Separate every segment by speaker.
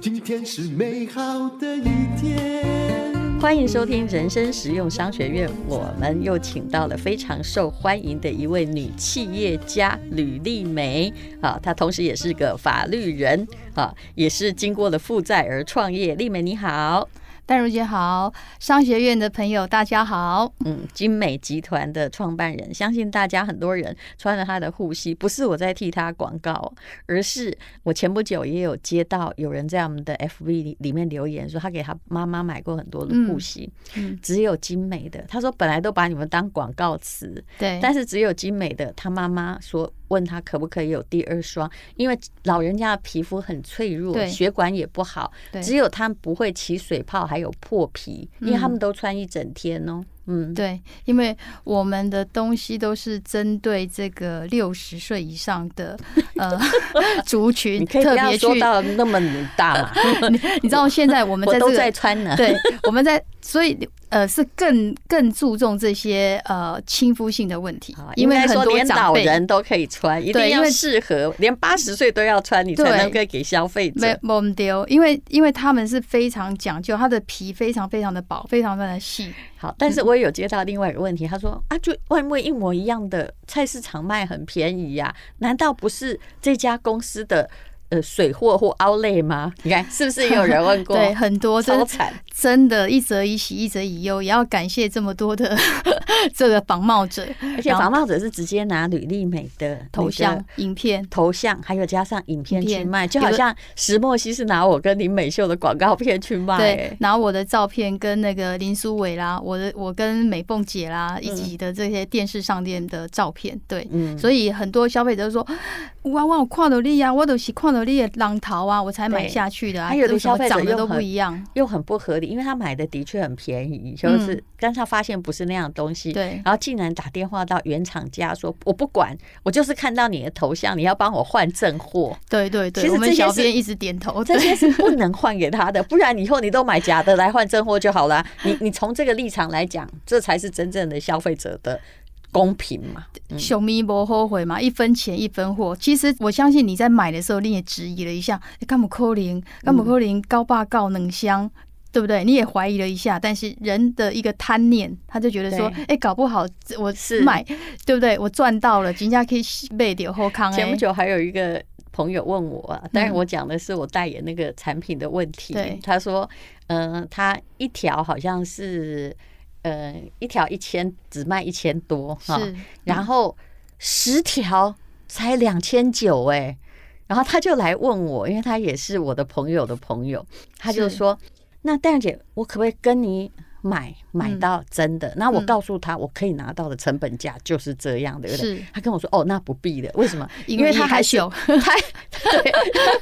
Speaker 1: 今天是美好的一天。
Speaker 2: 欢迎收听人生实用商学院，我们又请到了非常受欢迎的一位女企业家吕丽梅啊，她同时也是个法律人啊，也是经过了负债而创业。丽梅你好。
Speaker 3: 淡如姐好，商学院的朋友大家好。
Speaker 2: 嗯，精美集团的创办人，相信大家很多人穿了他的护膝，不是我在替他广告，而是我前不久也有接到有人在我们的 FV 里面留言说，他给他妈妈买过很多的护膝，嗯，只有精美的。他说本来都把你们当广告词，对，但是只有精美的，他妈妈说。问他可不可以有第二双，因为老人家的皮肤很脆弱，血管也不好，只有他不会起水泡，还有破皮，因为他们都穿一整天哦。
Speaker 3: 嗯，对，因为我们的东西都是针对这个六十岁以上的呃 族群，特别
Speaker 2: 说到那么大嘛。
Speaker 3: 你你知道现在我们在、这个、
Speaker 2: 都在穿呢，
Speaker 3: 对，我们在所以呃是更更注重这些呃亲肤性的问题，因为很多老
Speaker 2: 人都可以穿，一定要适合，连八十岁都要穿，你才能够给消费者。
Speaker 3: 没没丢，因为因为他们是非常讲究，它的皮非常非常的薄，非常非常的细。
Speaker 2: 好，但是我也有接到另外一个问题，他说啊，就外面一模一样的菜市场卖很便宜呀，难道不是这家公司的？呃，水货或 outlet 吗？你看是不是也有人问过？
Speaker 3: 对，很多超惨，真的，一则以喜，一则以忧，也要感谢这么多的 这个仿冒者，
Speaker 2: 而且仿冒者是直接拿吕丽美的
Speaker 3: 头像、影片、
Speaker 2: 头像，还有加上影片去卖，就好像石墨烯是拿我跟林美秀的广告片去卖，
Speaker 3: 对，拿我的照片跟那个林书伟啦，我的我跟美凤姐啦一起的这些电视上面的照片，对，嗯，所以很多消费者说，哇哇，我看到你啊，我都是看到。你也浪淘啊，我才买下去的啊。还有的消费者长得都不一样，
Speaker 2: 又很不合理，因为他买的的确很便宜，就是但他发现不是那样东西，对，然后竟然打电话到原厂家说，我不管，我就是看到你的头像，你要帮我换正货。
Speaker 3: 对对对，其实这些小编一直点头，
Speaker 2: 这些是不能换给他的，不然以后你都买假的来换正货就好了。你你从这个立场来讲，这才是真正的消费者的。公平嘛，
Speaker 3: 小咪不后悔嘛，一分钱一分货。其实我相信你在买的时候，你也质疑了一下，干嘛扣零，干嘛扣零，高霸告能香，对不对？你也怀疑了一下，但是人的一个贪念，他就觉得说，哎，搞不好我是买，对不对？我赚到了，人家可以卖点后康。
Speaker 2: 前不久还有一个朋友问我，啊，但是我讲的是我代言那个产品的问题。他说，嗯，他一条好像是。呃，一条一千只卖一千多哈，然后十条才两千九哎，然后他就来问我，因为他也是我的朋友的朋友，他就说：“那戴姐，我可不可以跟你买买到真的？”那我告诉他，我可以拿到的成本价就是这样的。是，他跟我说：“哦，那不必的，为什么？因为他还是他 对，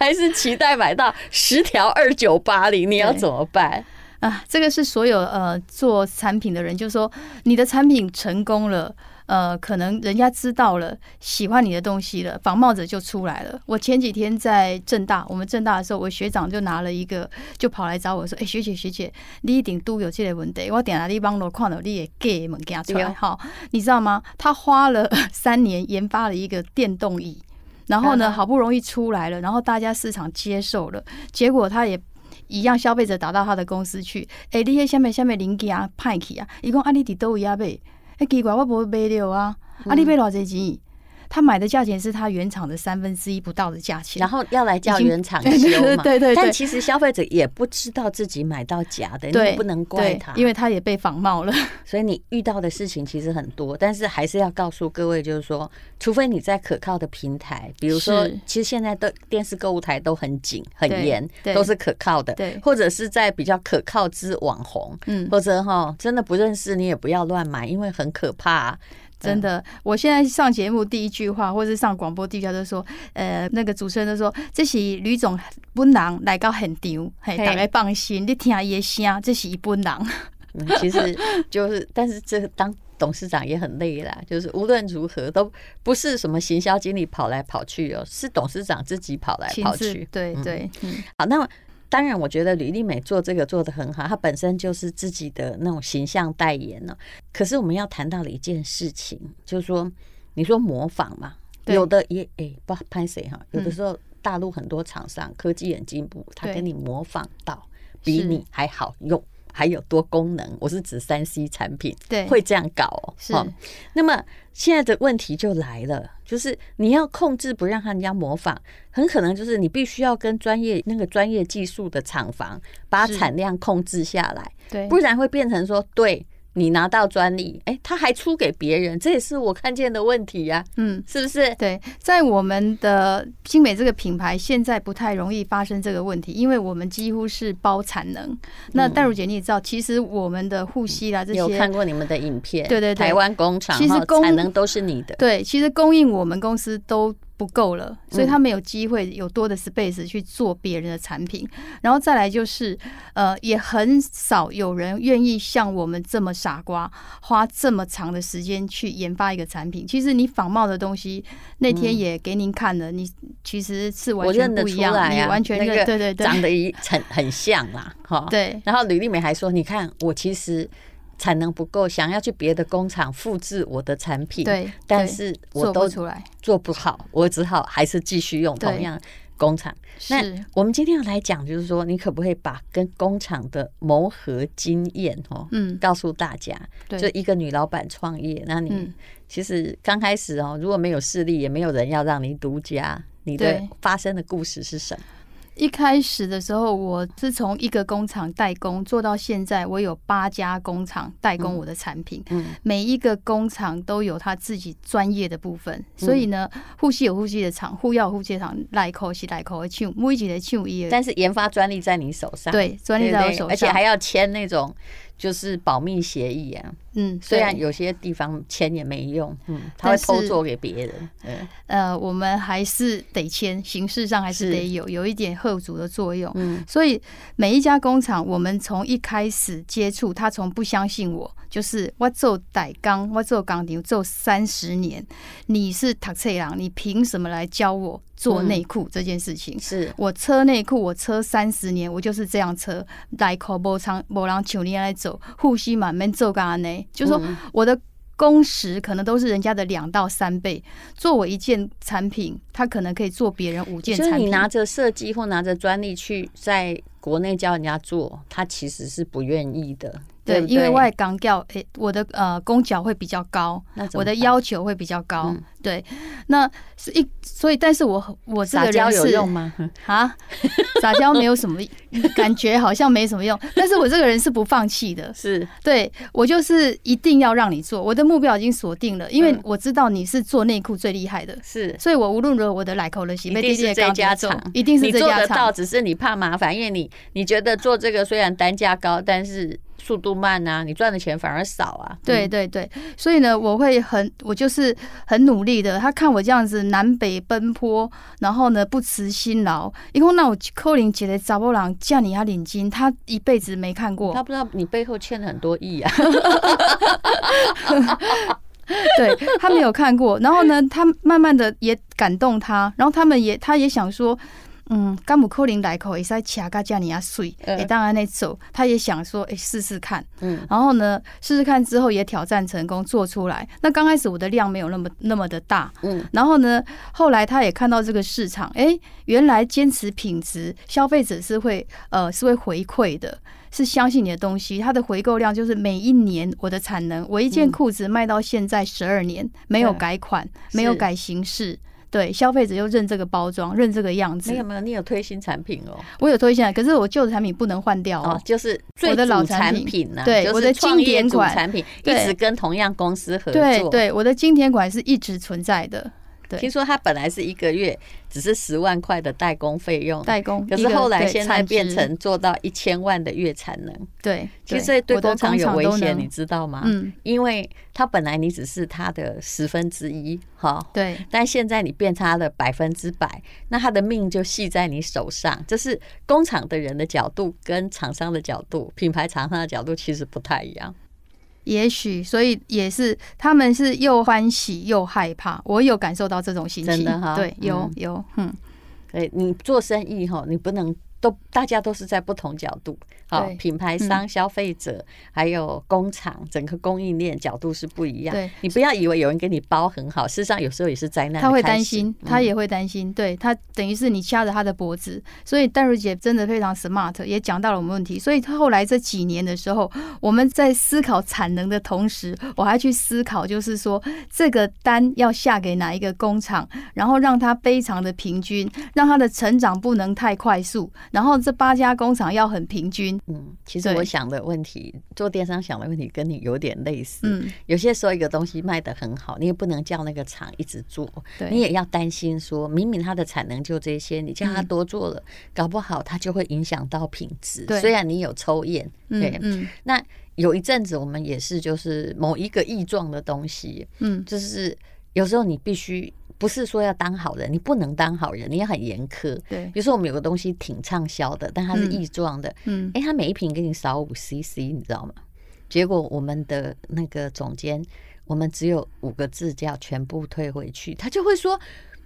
Speaker 2: 还是期待买到十条二九八零，你要怎么办？”
Speaker 3: 啊，这个是所有呃做产品的人，就是说你的产品成功了，呃，可能人家知道了，喜欢你的东西了，仿冒者就出来了。我前几天在正大，我们正大的时候，我学长就拿了一个，就跑来找我说：“哎，学姐学姐，你一定都有这类问题，我点了你帮我看到你的假物件出来。”好，你知道吗？他花了三年研发了一个电动椅，然后呢，好不容易出来了，然后大家市场接受了，结果他也。一样，消费者打到他的公司去，哎、欸，你迄下面下面零件啊，派去啊，伊讲啊，你伫倒位啊买，哎，奇怪，我无买着啊，啊，你买偌济钱？他买的价钱是他原厂的三分之一不到的价钱，
Speaker 2: 然后要来叫原厂修嘛？对对对，对。但其实消费者也不知道自己买到假的，你不能怪他，
Speaker 3: 因为他也被仿冒了。
Speaker 2: 所以你遇到的事情其实很多，但是还是要告诉各位，就是说，除非你在可靠的平台，比如说，其实现在的电视购物台都很紧很严，都是可靠的，对，或者是在比较可靠之网红，嗯，或者哈，真的不认识你也不要乱买，因为很可怕。
Speaker 3: 真的，我现在上节目第一句话，或是上广播第一句话都说，呃，那个主持人就说，这是吕总本人来到现场，嘿，大家放心，你听伊的声，这是伊本人。
Speaker 2: 嗯，其实就是，但是这当董事长也很累啦，就是无论如何都不是什么行销经理跑来跑去哦，是董事长自己跑来跑去。
Speaker 3: 对对，嗯，
Speaker 2: 好，那么。当然，我觉得吕丽美做这个做的很好，她本身就是自己的那种形象代言呢。可是我们要谈到了一件事情，就是说，你说模仿嘛，有的也哎、欸，不拍谁哈，有的时候大陆很多厂商科技很进步，他给你模仿到比你还好用。还有多功能，我是指三 C 产品，对，会这样搞哦。是，那么现在的问题就来了，就是你要控制不让人家模仿，很可能就是你必须要跟专业那个专业技术的厂房把产量控制下来，对，不然会变成说对。你拿到专利，哎、欸，他还出给别人，这也是我看见的问题呀、啊。嗯，是不是？
Speaker 3: 对，在我们的新美这个品牌，现在不太容易发生这个问题，因为我们几乎是包产能。嗯、那戴茹姐你也知道，其实我们的护膝啦这些，
Speaker 2: 有看过你们的影片，
Speaker 3: 对对对，
Speaker 2: 台湾工厂其实产能都是你的。
Speaker 3: 对，其实供应我们公司都。不够了，所以他没有机会有多的 space 去做别人的产品，然后再来就是，呃，也很少有人愿意像我们这么傻瓜，花这么长的时间去研发一个产品。其实你仿冒的东西，那天也给您看了，你其实是完全不一样，你完全认，对对对，
Speaker 2: 长得一很很像啦，哈，对。然后吕丽美还说，你看我其实。产能不够，想要去别的工厂复制我的产品，对，但是我都做不好，我只好还是继续用同样工厂。那我们今天要来讲，就是说，你可不可以把跟工厂的磨合经验哦，嗯，告诉大家？就一个女老板创业，那你其实刚开始哦，如果没有势力，也没有人要让你独家，你的发生的故事是什么？
Speaker 3: 一开始的时候，我是从一个工厂代工做到现在，我有八家工厂代工我的产品。嗯，每一个工厂都有他自己专业的部分，所以呢，护膝有呼吸的厂，护腰有护膝厂，来口是来口的厂，每一个的厂也。
Speaker 2: 但是研发专利在你手上，
Speaker 3: 对，专利在我手上，
Speaker 2: 而且还要签那种。就是保密协议啊，嗯，虽然有些地方签也没用，嗯，他会偷做给别人，嗯，
Speaker 3: 呃，我们还是得签，形式上还是得有有一点吓阻的作用，嗯，所以每一家工厂，我们从一开始接触，他从不相信我，就是我做代工，我做钢钉做三十年，你是读册人，你凭什么来教我？做内裤这件事情，嗯、是我车内裤，我车三十年，我就是这样车，来口无长无人求你来走，护膝满门做干呢，就是说我的工时可能都是人家的两到三倍，做我一件产品，他可能可以做别人五件产品。
Speaker 2: 拿着设计或拿着专利去在国内教人家做，他其实是不愿意的。对，因为外
Speaker 3: 钢调，诶，我的呃工脚会比较高，我的要求会比较高。对，那是一，所以，但是我我这个人是
Speaker 2: 撒娇有用吗？
Speaker 3: 啊，撒娇没有什么感觉，好像没什么用。但是我这个人是不放弃的，是对我就是一定要让你做，我的目标已经锁定了，因为我知道你是做内裤最厉害的，是，所以我无论如何我的来口的洗，
Speaker 2: 一定是这家厂，
Speaker 3: 一定是这家厂，
Speaker 2: 你做得到，只是你怕麻烦，因为你你觉得做这个虽然单价高，但是。速度慢啊，你赚的钱反而少啊。
Speaker 3: 对对对，所以呢，我会很，我就是很努力的。他看我这样子南北奔波，然后呢不辞辛劳。因为那我扣零姐的查某人叫你要领金，他一辈子没看过，
Speaker 2: 他不知道你背后欠了很多亿啊。
Speaker 3: 对，他没有看过，然后呢，他慢慢的也感动他，然后他们也他也想说。嗯，甘姆扣林来口也是在卡嘎加尼亚水，也当然那走，他也想说，哎，试试看。嗯，然后呢，试试看之后也挑战成功做出来。那刚开始我的量没有那么那么的大，嗯，然后呢，后来他也看到这个市场，哎，原来坚持品质，消费者是会呃是会回馈的，是相信你的东西。它的回购量就是每一年我的产能，我一件裤子卖到现在十二年，没有改款，没有改形式。对，消费者又认这个包装，认这个样子。
Speaker 2: 没有没有，你有推新产品哦。
Speaker 3: 我有推新，可是我旧的产品不能换掉哦。
Speaker 2: 就是我的老产品呢，
Speaker 3: 对，我的经典款
Speaker 2: 产品一直跟同样公司合作。
Speaker 3: 对对，我的经典款是一直存在的。对，
Speaker 2: 听说他本来是一个月只是十万块的代工费用，代工，可是后来现在变成做到一千万的月产能。对，其实对工厂有危险，你知道吗？嗯，因为他本来你只是他的十分之一，哈，对，但现在你变他的百分之百，那他的命就系在你手上。这是工厂的人的角度跟厂商的角度，品牌厂商的角度其实不太一样。
Speaker 3: 也许，所以也是，他们是又欢喜又害怕。我有感受到这种心情，真的哈，对，有有，嗯，
Speaker 2: 对，你做生意哈，你不能都大家都是在不同角度，好，品牌商、消费者还有工厂，整个供应链角度是不一样。对，你不要以为有人给你包很好，事实上有时候也是灾难。
Speaker 3: 他会担心，他也会担心，对他等于是你掐着他的脖子。所以戴茹姐真的非常 smart，也讲到了我们问题。所以他后来这几年的时候，我们在思考产能的同时，我还去思考，就是说这个单要下给哪一个工厂，然后让它非常的平均，让它的成长不能太快速。然后这八家工厂要很平均。
Speaker 2: 嗯，其实我想的问题，做电商想的问题跟你有点类似。嗯，有些时候一个东西卖的很好，你也不能叫那个厂一直做，你也要担心说，明明它的产能就这些，你叫他多做了，搞不好它就会影响到品质。虽然你有抽验，对，嗯，那有一阵子我们也是，就是某一个异状的东西，嗯，就是有时候你必须。不是说要当好人，你不能当好人，你也很严苛。对，比如说我们有个东西挺畅销的，但它是异状的，嗯，哎、欸，他每一瓶给你少五 CC，你知道吗？结果我们的那个总监，我们只有五个字叫全部退回去，他就会说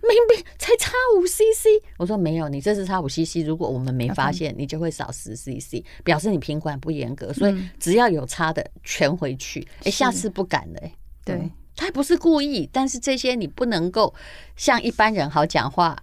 Speaker 2: 明明才差五 CC，我说没有，你这次差五 CC，如果我们没发现，你就会少十 CC，表示你品管不严格，所以只要有差的全回去，哎、欸，下次不敢了、欸，对。嗯他不是故意，但是这些你不能够像一般人好讲话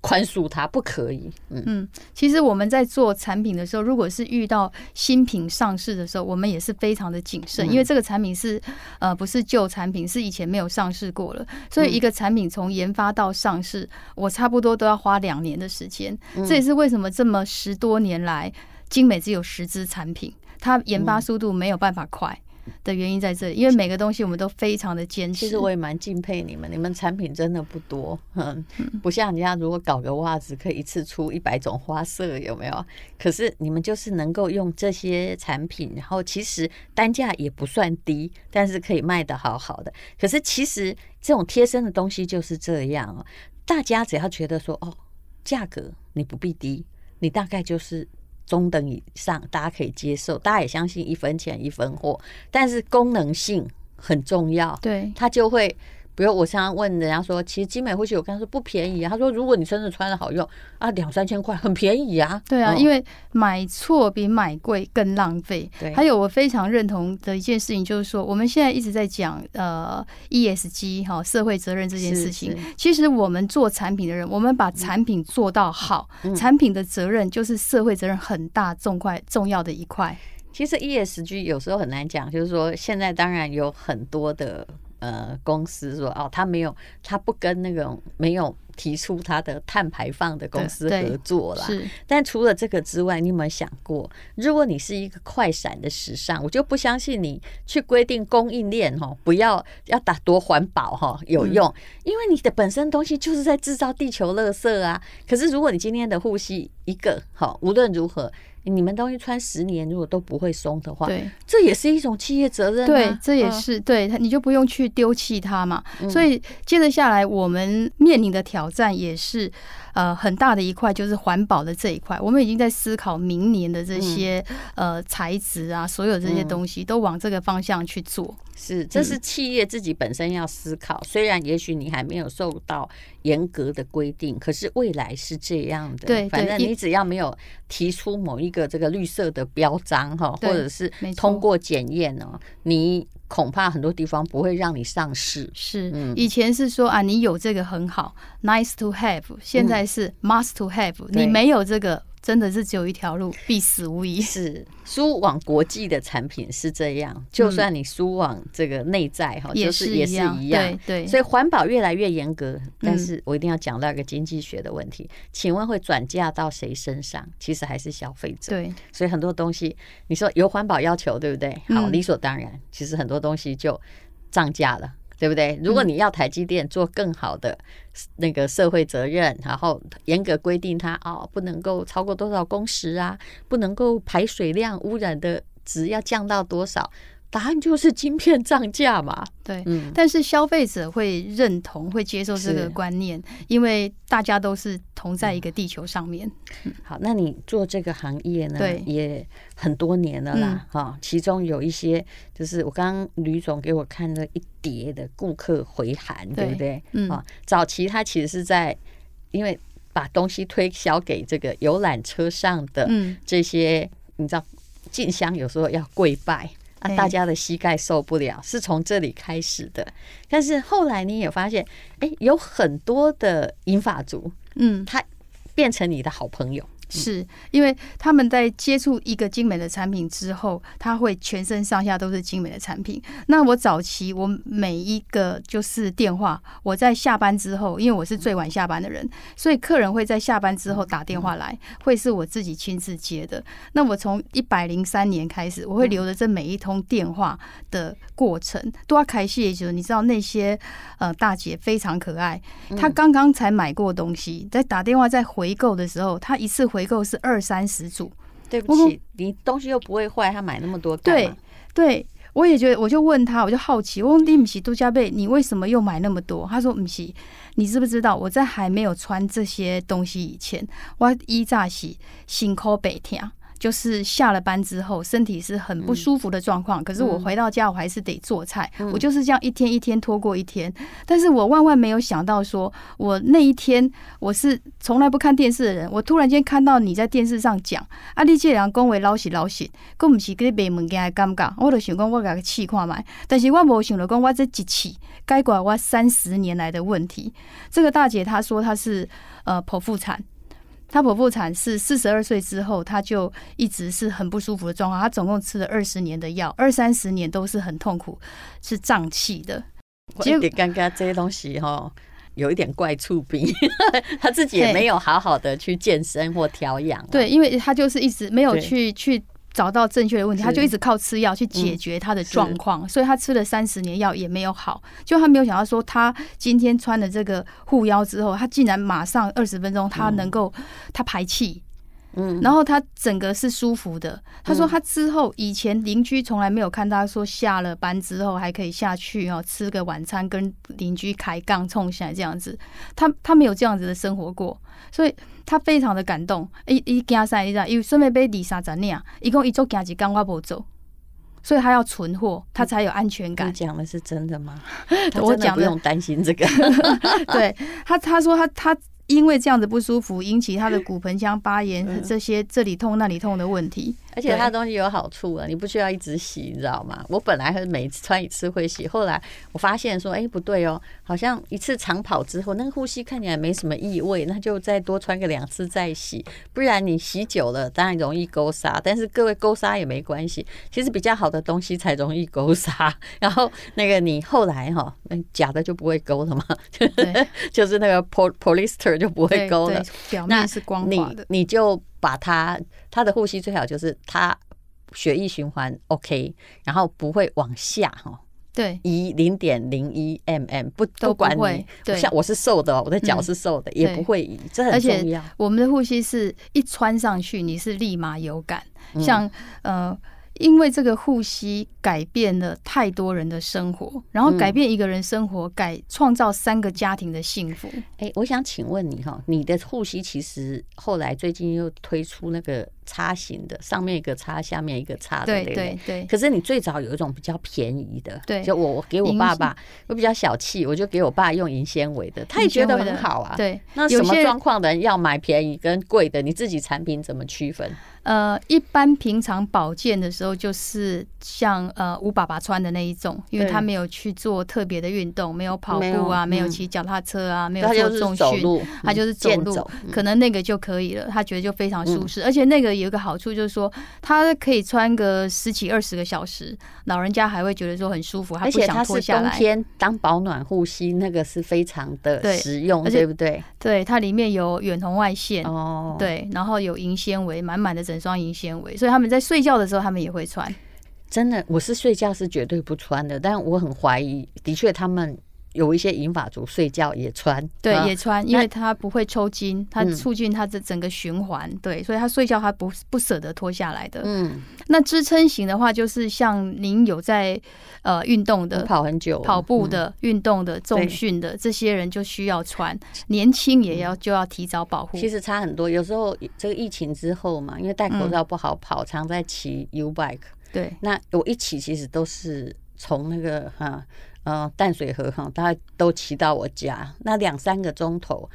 Speaker 2: 宽恕他，不可以。嗯嗯，
Speaker 3: 其实我们在做产品的时候，如果是遇到新品上市的时候，我们也是非常的谨慎，因为这个产品是呃不是旧产品，是以前没有上市过了，所以一个产品从研发到上市，我差不多都要花两年的时间。这也是为什么这么十多年来，精美只有十支产品，它研发速度没有办法快。的原因在这里，因为每个东西我们都非常的坚持。
Speaker 2: 其实我也蛮敬佩你们，你们产品真的不多，嗯，不像人家如果搞个袜子可以一次出一百种花色，有没有？可是你们就是能够用这些产品，然后其实单价也不算低，但是可以卖得好好的。可是其实这种贴身的东西就是这样哦，大家只要觉得说哦，价格你不必低，你大概就是。中等以上，大家可以接受，大家也相信一分钱一分货，但是功能性很重要，对，它就会。比如我常常问人家说，其实精美护膝，我刚才说不便宜啊。他说，如果你真的穿的好用啊，两三千块很便宜啊。
Speaker 3: 对啊，因为买错比买贵更浪费。对，还有我非常认同的一件事情，就是说我们现在一直在讲呃 ESG 哈社会责任这件事情。其实我们做产品的人，我们把产品做到好，产品的责任就是社会责任很大重块重要的一块。
Speaker 2: 其实 ESG 有时候很难讲，就是说现在当然有很多的。呃，公司说哦，他没有，他不跟那种没有提出他的碳排放的公司合作啦。是，但除了这个之外，你有没有想过，如果你是一个快闪的时尚，我就不相信你去规定供应链哈，不要要打多环保哈有用，嗯，因为你的本身东西就是在制造地球垃圾啊。可是如果你今天的呼吸一个好，无论如何。你们东西穿十年，如果都不会松的话，对，这也是一种企业责任啊。
Speaker 3: 对，这也是、嗯、对，你就不用去丢弃它嘛。所以接着下来，我们面临的挑战也是。呃，很大的一块就是环保的这一块，我们已经在思考明年的这些、嗯、呃材质啊，所有这些东西都往这个方向去做。
Speaker 2: 是，这是企业自己本身要思考。嗯、虽然也许你还没有受到严格的规定，可是未来是这样的。对，反正你只要没有提出某一个这个绿色的标章哈，或者是通过检验呢，你。恐怕很多地方不会让你上市。
Speaker 3: 是，以前是说啊，你有这个很好，nice to have。现在是 must to have，你没有这个。真的是只有一条路，必死无疑。
Speaker 2: 是输往国际的产品是这样，就算你输往这个内在哈，就是也是一样。对对，所以环保越来越严格，但是我一定要讲到一个经济学的问题，请问会转嫁到谁身上？其实还是消费者。对，所以很多东西你说有环保要求，对不对？好，理所当然，其实很多东西就涨价了。对不对？如果你要台积电做更好的那个社会责任，然后严格规定它哦，不能够超过多少工时啊，不能够排水量污染的值要降到多少。答案就是晶片涨价嘛，
Speaker 3: 对，嗯，但是消费者会认同、会接受这个观念，因为大家都是同在一个地球上面。
Speaker 2: 好，那你做这个行业呢，对，也很多年了啦，哈，其中有一些就是我刚刚吕总给我看了一叠的顾客回函，对。不对？嗯，啊，早期他其实是在因为。把东西推销给这个游览车上的这些，嗯、你知道进香有时候要跪拜啊，大家的膝盖受不了，是从这里开始的。但是后来你也发现，哎，有很多的银发族，嗯，他变成你的好朋友。
Speaker 3: 是因为他们在接触一个精美的产品之后，他会全身上下都是精美的产品。那我早期我每一个就是电话，我在下班之后，因为我是最晚下班的人，所以客人会在下班之后打电话来，会是我自己亲自接的。那我从一百零三年开始，我会留着这每一通电话的过程。都要开谢就是你知道那些呃大姐非常可爱，她刚刚才买过东西，在打电话在回购的时候，她一次回。回购是二三十组，
Speaker 2: 对不起，你东西又不会坏，他买那么多干嘛？
Speaker 3: 对，对我也觉得，我就问他，我就好奇，我问你米奇杜加贝，你为什么又买那么多？他说米奇，你知不知道我在还没有穿这些东西以前，我一乍洗辛苦白天。就是下了班之后，身体是很不舒服的状况。可是我回到家，我还是得做菜。我就是这样一天一天拖过一天。但是我万万没有想到，说我那一天我是从来不看电视的人，我突然间看到你在电视上讲啊，你这人恭维老实老实，更不是给你卖物件的尴尬。我就想讲，我给他试看卖。但是我没想到讲，我这一次解决我三十年来的问题。这个大姐她说她是呃剖腹产。她剖腹产是四十二岁之后，她就一直是很不舒服的状况。她总共吃了二十年的药，二三十年都是很痛苦，是胀气的。
Speaker 2: 我有点尴尬，这些东西哈，有一点怪触病。她自己也没有好好的去健身或调养。
Speaker 3: 对，因为她就是一直没有去去。找到正确的问题，他就一直靠吃药去解决他的状况，所以他吃了三十年药也没有好。就他没有想到说，他今天穿了这个护腰之后，他竟然马上二十分钟，他能够他排气，嗯，然后他整个是舒服的。他说他之后以前邻居从来没有看他说下了班之后还可以下去哦吃个晚餐，跟邻居开杠冲起来这样子，他他没有这样子的生活过，所以。他非常的感动，一一惊啥？你知道？因为顺便买二三十年，一共一周惊几缸我不走，所以他要存货，他才有安全感。
Speaker 2: 你讲的是真的吗？我讲不用担心这个。
Speaker 3: 对他，他说他他。因为这样子不舒服，引起他的骨盆腔发炎，这些这里痛那里痛的问题。
Speaker 2: 而且它的东西有好处啊，你不需要一直洗，你知道吗？我本来还是每次穿一次会洗，后来我发现说，哎，不对哦，好像一次长跑之后，那个呼吸看起来没什么异味，那就再多穿个两次再洗，不然你洗久了当然容易勾纱。但是各位勾纱也没关系，其实比较好的东西才容易勾纱。然后那个你后来哈，假的就不会勾了嘛，就是那个 polyester。就不会勾了，
Speaker 3: 表面是光滑的。
Speaker 2: 你你就把它，它的呼吸最好就是它血液循环 OK，然后不会往下哈。
Speaker 3: 对，
Speaker 2: 移零点零一 mm 不都管你。对，像我是瘦的，我的脚是瘦的，也不会移，这很重要。
Speaker 3: 我们的呼吸是一穿上去，你是立马有感，像呃。因为这个护膝改变了太多人的生活，然后改变一个人生活，改创造三个家庭的幸福。
Speaker 2: 哎，我想请问你哈，你的护膝其实后来最近又推出那个叉型的，上面一个叉，下面一个叉的，对对对。可是你最早有一种比较便宜的，对，就我我给我爸爸，我比较小气，我就给我爸用银纤维的，他也觉得很好啊。对，那什么状况的人要买便宜跟贵的，你自己产品怎么区分？
Speaker 3: 呃，一般平常保健的时候，就是像呃吴爸爸穿的那一种，因为他没有去做特别的运动，没有跑步啊，没有骑脚踏车啊，没有做重训，他就是走路，可能那个就可以了。他觉得就非常舒适，而且那个有一个好处就是说，它可以穿个十几二十个小时，老人家还会觉得说很舒服，他不想脱下来。
Speaker 2: 冬天当保暖护膝，那个是非常的实用，对不对？
Speaker 3: 对，它里面有远红外线哦，对，然后有银纤维，满满的。整双银纤维，所以他们在睡觉的时候，他们也会穿。
Speaker 2: 真的，我是睡觉是绝对不穿的，但我很怀疑，的确他们。有一些银发族睡觉也穿，
Speaker 3: 对，也穿，因为他不会抽筋，它促进他的整个循环，对，所以他睡觉他不不舍得脱下来的。嗯，那支撑型的话，就是像您有在呃运动的，
Speaker 2: 跑很久，
Speaker 3: 跑步的、运动的、重训的这些人就需要穿。年轻也要就要提早保护。
Speaker 2: 其实差很多，有时候这个疫情之后嘛，因为戴口罩不好跑，常在骑 U bike。
Speaker 3: 对，
Speaker 2: 那我一骑其实都是从那个哈。呃，淡水河哈，大家都骑到我家，那两三个钟头，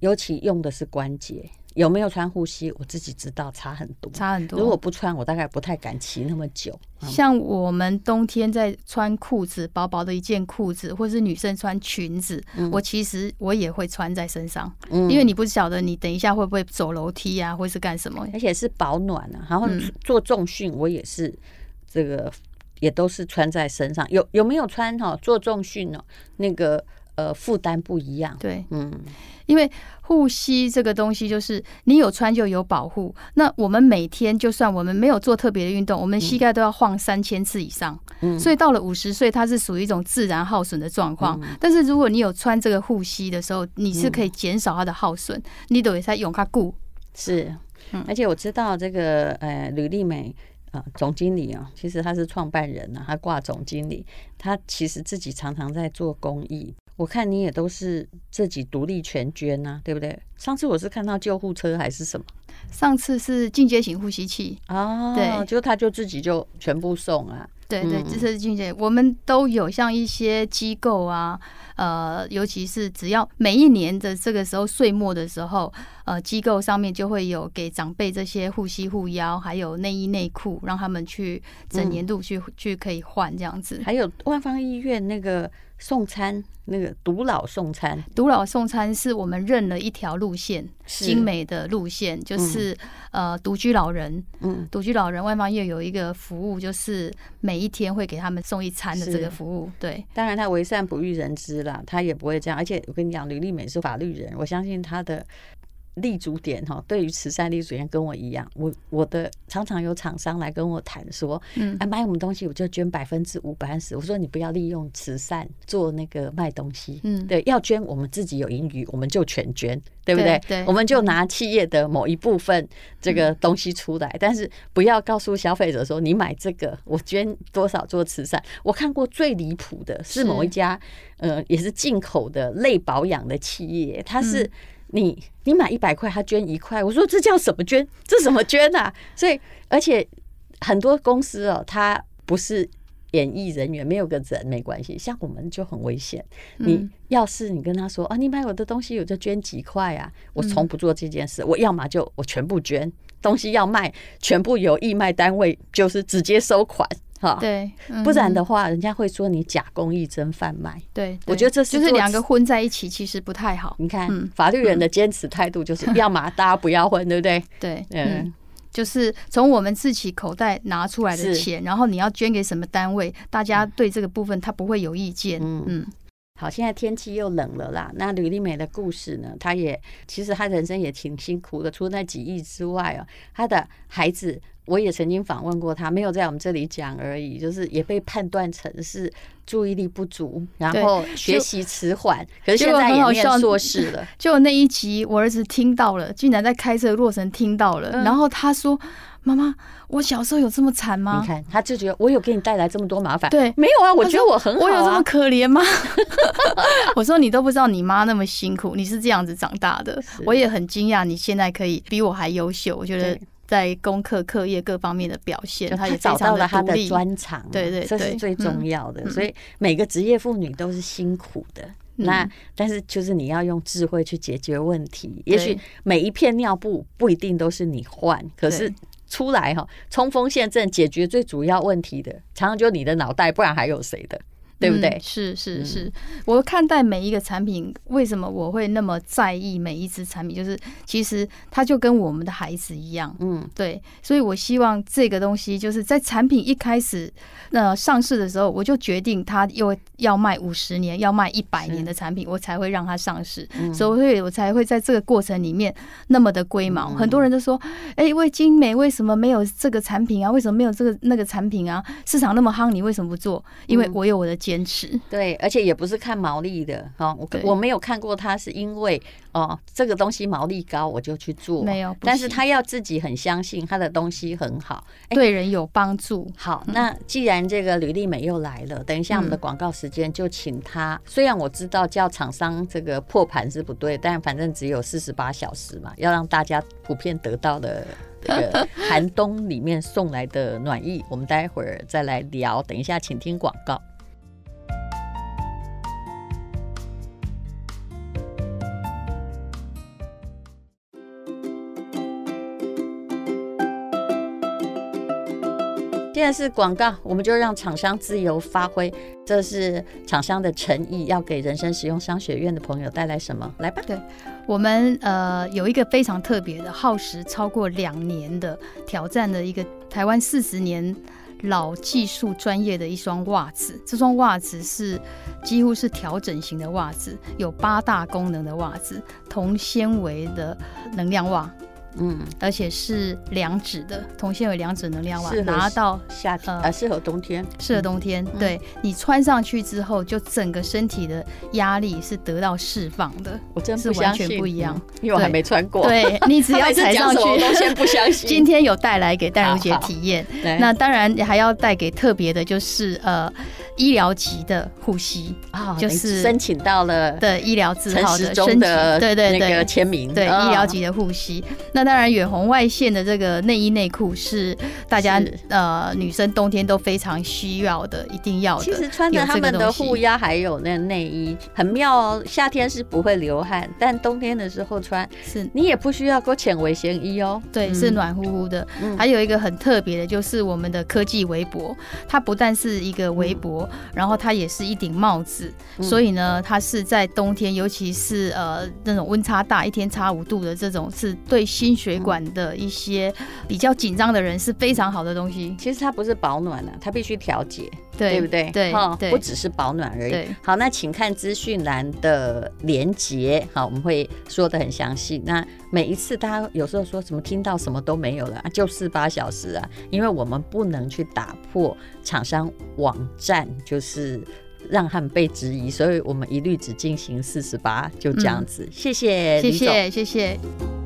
Speaker 2: 尤其用的是关节。有没有穿护膝？我自己知道差很多，
Speaker 3: 差很多。
Speaker 2: 如果不穿，我大概不太敢骑那么久。
Speaker 3: 像我们冬天在穿裤子，薄薄的一件裤子，或是女生穿裙子，嗯、我其实我也会穿在身上，嗯、因为你不晓得你等一下会不会走楼梯啊，或是干什么，
Speaker 2: 而且是保暖啊。然后做重训，我也是这个也都是穿在身上。有有没有穿哈？做重训哦，那个。呃，负担不一样。
Speaker 3: 对，嗯，因为护膝这个东西，就是你有穿就有保护。那我们每天就算我们没有做特别的运动，我们膝盖都要晃三千次以上。嗯，所以到了五十岁，它是属于一种自然耗损的状况。嗯，但是如果你有穿这个护膝的时候，你是可以减少它的耗损。嗯，你等于在用它固
Speaker 2: 是，而且我知道这个呃，吕丽美。啊，总经理啊，其实他是创办人啊，他挂总经理，他其实自己常常在做公益。我看你也都是自己独立全捐呐，对不对？上次我是看到救护车还是什么？
Speaker 3: 上次是进阶型呼吸器
Speaker 2: 啊，对，就他就自己就全部送啊。
Speaker 3: 对对，这是进阶，我们都有像一些机构啊，呃，尤其是只要每一年的这个时候岁末的时候，呃，机构上面就会有给长辈这些护膝护腰，还有内衣内裤，让他们去整年度去去可以换这样子。
Speaker 2: 还有万方医院那个。送餐那个独老送餐，
Speaker 3: 独老送餐是我们认了一条路线，精美的路线，就是呃独居老人，嗯，独居老人万芳医院有一个服务，就是每一天会给他们送一餐的这个服务。对，
Speaker 2: 当然他为善不欲人知啦，他也不会这样。而且我跟你讲，吕丽美是法律人，我相信他的。立足点哈，对于慈善立足点跟我一样，我我的常常有厂商来跟我谈说，嗯，哎，买我们东西我就捐百分之五、百分之十。我说你不要利用慈善做那个卖东西，嗯，对，要捐我们自己有盈余，我们就全捐，对不对？对，我们就拿企业的某一部分这个东西出来，但是不要告诉消费者说你买这个我捐多少做慈善。我看过最离谱的是某一家，呃，也是进口的类保养的企业，它是。你你买一百块，他捐一块，我说这叫什么捐？这什么捐啊？所以而且很多公司哦，他不是演艺人员，没有个人没关系。像我们就很危险。你要是你跟他说啊，你买我的东西，我就捐几块啊，我从不做这件事。我要么就我全部捐，东西要卖，全部由义卖单位就是直接收款。哈，对，不然的话，人家会说你假公益真贩卖。
Speaker 3: 对，
Speaker 2: 我觉得这是
Speaker 3: 就是两个混在一起，其实不太好。
Speaker 2: 你看，法律人的坚持态度就是，要嘛大家不要混，对不对？
Speaker 3: 对，嗯，就是从我们自己口袋拿出来的钱，然后你要捐给什么单位，大家对这个部分他不会有意见。嗯嗯。
Speaker 2: 好，现在天气又冷了啦。那吕丽美的故事呢？她也其实她人生也挺辛苦的，除了那几亿之外哦，她的孩子。我也曾经访问过她，没有在我们这里讲而已，就是也被判断成是注意力不足，然后学习迟缓。可是现在也念硕士了。
Speaker 3: 就那一集，我儿子听到了，竟然在开车的过程听到了，然后他说：“妈妈，我小时候有这么惨吗？”
Speaker 2: 你看，他就觉得我有给你带来这么多麻烦。
Speaker 3: 对，
Speaker 2: 没有啊，我觉得我很好啊。
Speaker 3: 我有这么可怜吗？我说你都不知道你妈那么辛苦，你是这样子长大的。我也很惊讶，你现在可以比我还优秀。我觉得。在功课、课业各方面的表现，他也找到了他的专长，
Speaker 2: 对对，这是最重要的。所以每个职业妇女都是辛苦的，那但是就是你要用智慧去解决问题。也许每一片尿布不一定都是你换，可是出来哈，冲锋陷阵解决最主要问题的，常常就你的脑袋，不然还有谁的？对不对？
Speaker 3: 嗯、是是是，我看待每一个产品，为什么我会那么在意每一支产品？就是其实它就跟我们的孩子一样，嗯，对。所以我希望这个东西就是在产品一开始呃上市的时候，我就决定它又要卖五十年，要卖一百年的产品，我才会让它上市。所以，我才会在这个过程里面那么的龟毛。很多人都说，哎，为精美为什么没有这个产品啊？为什么没有这个那个产品啊？市场那么夯，你为什么不做？因为我有我的。坚持
Speaker 2: 对，而且也不是看毛利的哈，我我没有看过他是因为哦这个东西毛利高我就去做，
Speaker 3: 没有，
Speaker 2: 但是他要自己很相信他的东西很好，
Speaker 3: 对人有帮助。
Speaker 2: 好，那既然这个吕丽美又来了，等一下我们的广告时间就请他。虽然我知道叫厂商这个破盘是不对，但反正只有四十八小时嘛，要让大家普遍得到的这个 寒冬里面送来的暖意，我们待会儿再来聊。等一下，请听广告。现在是广告，我们就让厂商自由发挥，这是厂商的诚意，要给人生使用商学院的朋友带来什么？来吧。
Speaker 3: 对，我们呃有一个非常特别的，耗时超过两年的挑战的一个台湾四十年老技术专业的一双袜子。这双袜子是几乎是调整型的袜子，有八大功能的袜子，铜纤维的能量袜。嗯，而且是两指的铜纤维两指能量袜，拿到
Speaker 2: 夏天呃，适合冬天，
Speaker 3: 适合冬天。嗯、对，你穿上去之后，就整个身体的压力是得到释放的。
Speaker 2: 我真
Speaker 3: 是完全不一样，
Speaker 2: 因为我还没穿过。
Speaker 3: 对，你只要 踩上去，
Speaker 2: 我都先不相信。
Speaker 3: 今天有带来给戴茹姐体验，那当然还要带给特别的，就是呃。医疗级的护膝
Speaker 2: 啊，就是申请到了
Speaker 3: 的医疗字号的申请，对对对，
Speaker 2: 签名，
Speaker 3: 对医疗级的护膝。那当然，远红外线的这个内衣内裤是大家呃女生冬天都非常需要的，一定要的。
Speaker 2: 其实穿着他们的护腰还有那内衣很妙哦，夏天是不会流汗，但冬天的时候穿是你也不需要勾浅围线衣哦，
Speaker 3: 对，是暖乎乎的。还有一个很特别的就是我们的科技围脖，它不但是一个围脖。然后它也是一顶帽子，嗯、所以呢，它是在冬天，尤其是呃那种温差大，一天差五度的这种，是对心血管的一些比较紧张的人是非常好的东西。
Speaker 2: 其实它不是保暖的、啊，它必须调节，
Speaker 3: 对，
Speaker 2: 对不对？
Speaker 3: 对，
Speaker 2: 哦、不只是保暖而已。对好，那请看资讯栏的连结，好，我们会说的很详细。那每一次大家有时候说什么听到什么都没有了，就四八小时啊，因为我们不能去打破厂商网站。就是让他们被质疑，所以我们一律只进行四十八，就这样子。谢谢，
Speaker 3: 谢谢，谢谢。